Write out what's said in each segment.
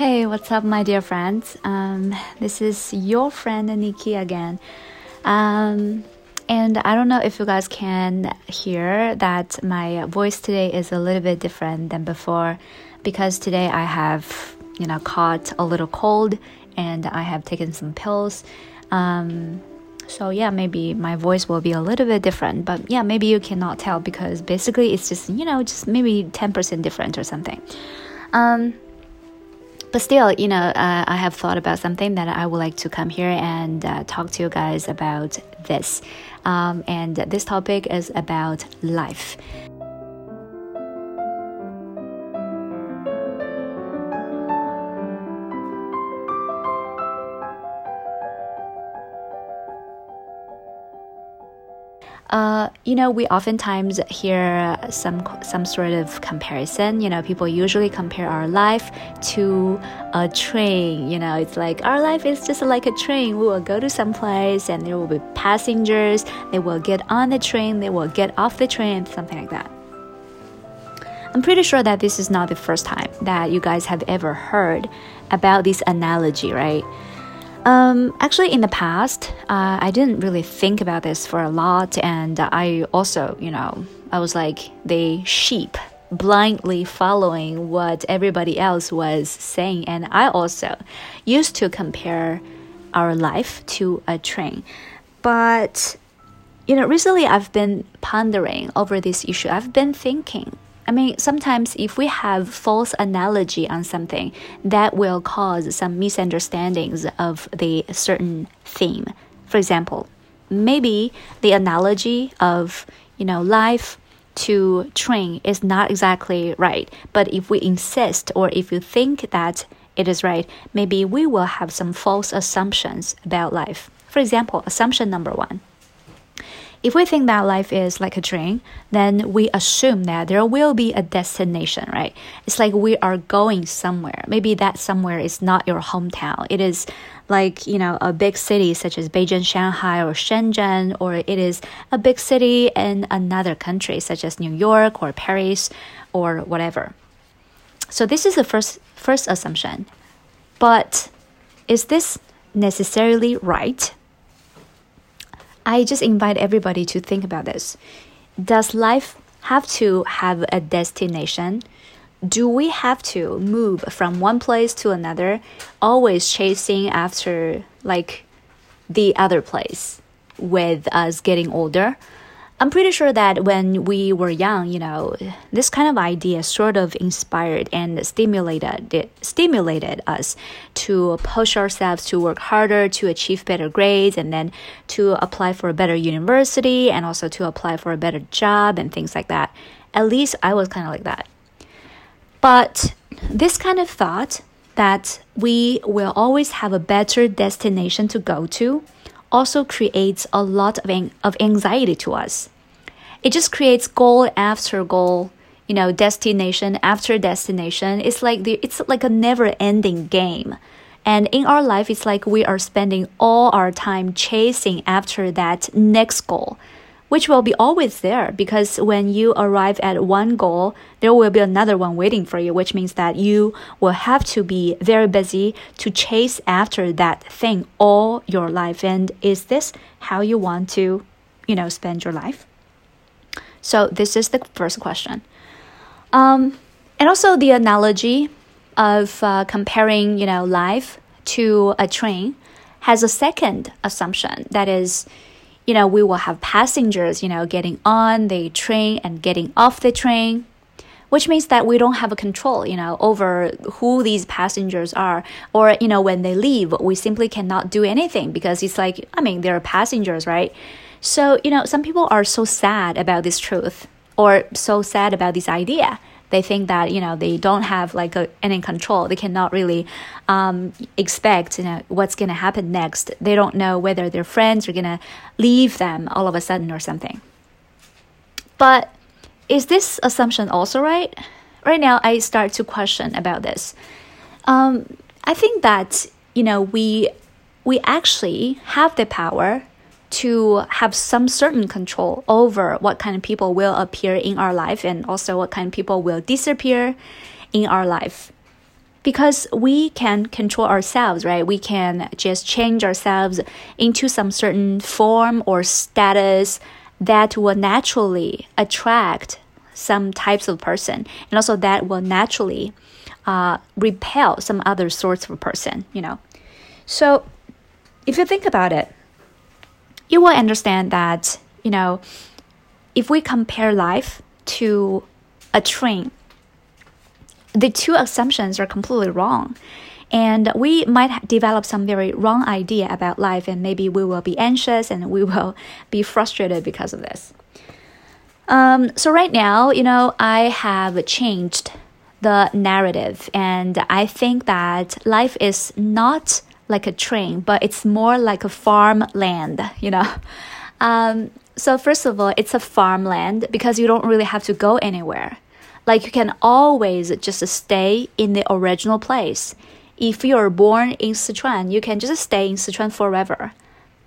Hey, what's up, my dear friends? Um, this is your friend Nikki again. Um, and I don't know if you guys can hear that my voice today is a little bit different than before because today I have, you know, caught a little cold and I have taken some pills. Um, so yeah, maybe my voice will be a little bit different, but yeah, maybe you cannot tell because basically it's just, you know, just maybe 10% different or something. Um, but still, you know, uh, I have thought about something that I would like to come here and uh, talk to you guys about this. Um, and this topic is about life. You know, we oftentimes hear some some sort of comparison. You know, people usually compare our life to a train. You know, it's like our life is just like a train. We will go to some place, and there will be passengers. They will get on the train. They will get off the train. Something like that. I'm pretty sure that this is not the first time that you guys have ever heard about this analogy, right? Um, actually, in the past, uh, I didn't really think about this for a lot, and I also, you know, I was like the sheep blindly following what everybody else was saying, and I also used to compare our life to a train. But you know, recently I've been pondering over this issue. I've been thinking I mean, sometimes if we have false analogy on something, that will cause some misunderstandings of the certain theme. For example, maybe the analogy of, you know, life to train is not exactly right. But if we insist or if you think that it is right, maybe we will have some false assumptions about life. For example, assumption number one if we think that life is like a train, then we assume that there will be a destination, right? It's like we are going somewhere. Maybe that somewhere is not your hometown. It is like, you know, a big city such as Beijing, Shanghai, or Shenzhen, or it is a big city in another country such as New York or Paris or whatever. So this is the first first assumption. But is this necessarily right? I just invite everybody to think about this. Does life have to have a destination? Do we have to move from one place to another, always chasing after like the other place with us getting older? I'm pretty sure that when we were young, you know, this kind of idea sort of inspired and stimulated stimulated us to push ourselves to work harder, to achieve better grades, and then to apply for a better university and also to apply for a better job and things like that. At least I was kind of like that. But this kind of thought that we will always have a better destination to go to also creates a lot of, of anxiety to us. It just creates goal after goal, you know, destination after destination. It's like the, it's like a never ending game. And in our life, it's like we are spending all our time chasing after that next goal, which will be always there because when you arrive at one goal, there will be another one waiting for you, which means that you will have to be very busy to chase after that thing all your life. And is this how you want to, you know, spend your life? So this is the first question. Um, and also the analogy of uh, comparing, you know, life to a train has a second assumption that is, you know, we will have passengers, you know, getting on the train and getting off the train, which means that we don't have a control, you know, over who these passengers are. Or, you know, when they leave, we simply cannot do anything because it's like, I mean, they're passengers, right? So, you know, some people are so sad about this truth or so sad about this idea. They think that, you know, they don't have like a, any control. They cannot really um, expect, you know, what's going to happen next. They don't know whether their friends are going to leave them all of a sudden or something. But is this assumption also right? Right now, I start to question about this. Um, I think that, you know, we we actually have the power to have some certain control over what kind of people will appear in our life and also what kind of people will disappear in our life. because we can control ourselves, right? We can just change ourselves into some certain form or status that will naturally attract some types of person, and also that will naturally uh, repel some other sorts of person, you know. So, if you think about it, you will understand that, you know, if we compare life to a train, the two assumptions are completely wrong. And we might develop some very wrong idea about life, and maybe we will be anxious and we will be frustrated because of this. Um, so, right now, you know, I have changed the narrative, and I think that life is not like a train, but it's more like a farmland, you know. Um, so, first of all, it's a farmland because you don't really have to go anywhere. Like you can always just stay in the original place. If you're born in Sichuan, you can just stay in Sichuan forever.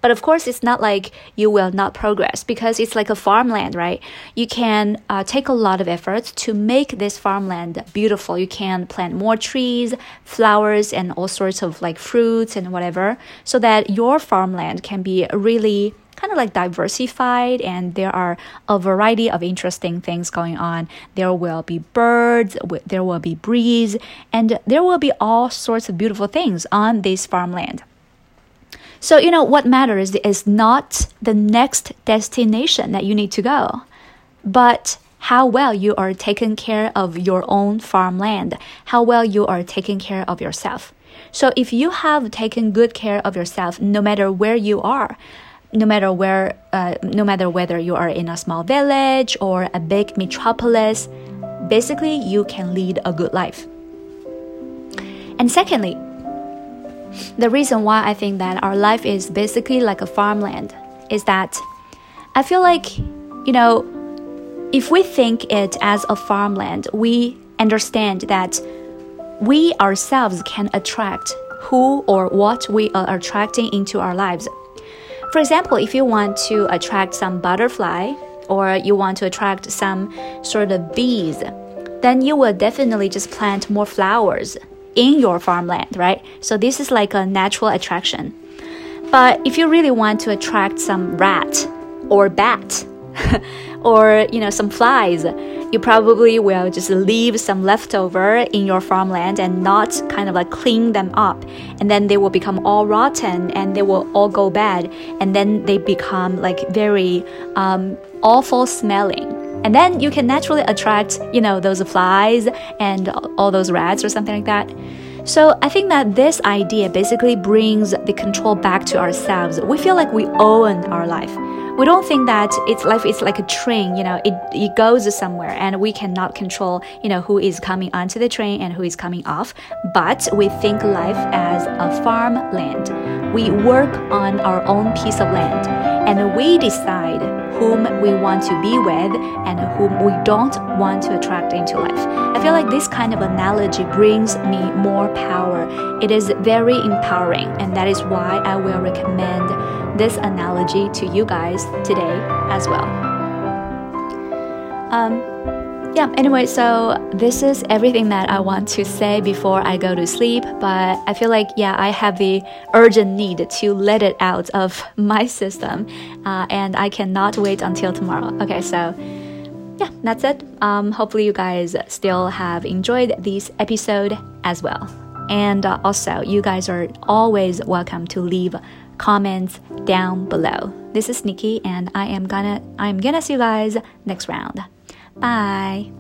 But of course, it's not like you will not progress because it's like a farmland, right? You can uh, take a lot of effort to make this farmland beautiful. You can plant more trees, flowers, and all sorts of like fruits and whatever, so that your farmland can be really kind of like diversified and there are a variety of interesting things going on. There will be birds, there will be breeze, and there will be all sorts of beautiful things on this farmland. So, you know, what matters is not the next destination that you need to go, but how well you are taking care of your own farmland, how well you are taking care of yourself. So, if you have taken good care of yourself, no matter where you are, no matter where, uh, no matter whether you are in a small village or a big metropolis, basically you can lead a good life. And secondly, the reason why I think that our life is basically like a farmland is that I feel like, you know, if we think it as a farmland, we understand that we ourselves can attract who or what we are attracting into our lives. For example, if you want to attract some butterfly or you want to attract some sort of bees, then you will definitely just plant more flowers in your farmland, right? So this is like a natural attraction. But if you really want to attract some rat or bat or you know some flies, you probably will just leave some leftover in your farmland and not kind of like clean them up. And then they will become all rotten and they will all go bad. And then they become like very um, awful smelling. And then you can naturally attract, you know, those flies and all those rats or something like that. So I think that this idea basically brings the control back to ourselves. We feel like we own our life we don't think that it's life is like a train you know it, it goes somewhere and we cannot control you know who is coming onto the train and who is coming off but we think life as a farmland we work on our own piece of land and we decide whom we want to be with and whom we don't want to attract into life. I feel like this kind of analogy brings me more power. It is very empowering, and that is why I will recommend this analogy to you guys today as well. Um, yeah, anyway, so this is everything that I want to say before I go to sleep. But I feel like, yeah, I have the urgent need to let it out of my system. Uh, and I cannot wait until tomorrow. Okay, so yeah, that's it. Um, hopefully, you guys still have enjoyed this episode as well. And uh, also, you guys are always welcome to leave comments down below. This is Nikki, and I am gonna I'm gonna see you guys next round. Bye.